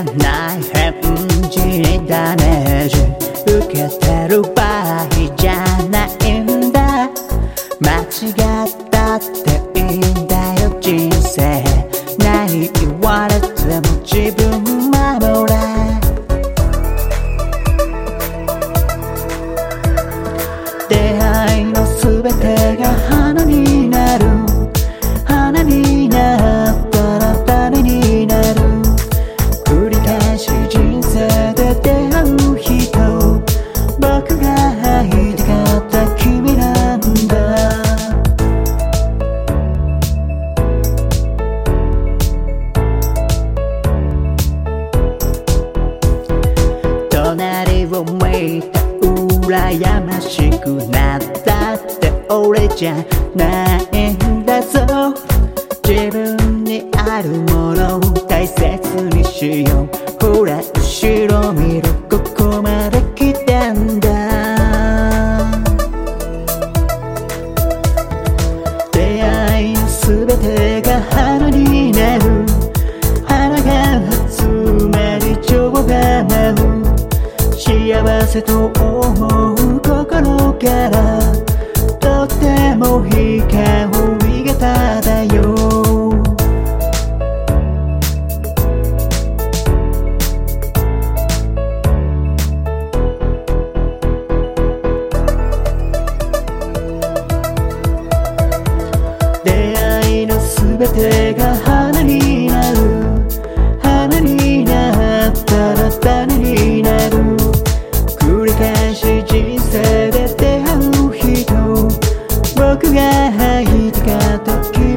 ゃない返事にダメージ受けてる場合じゃないんだ。間違ったっていいんだよ人生。ないけた羨ましくなったって俺じゃないんだぞ。自分にあるものを大切にしよう。幸せと思う心からとっても光が漂う出会いのすべてがが入った時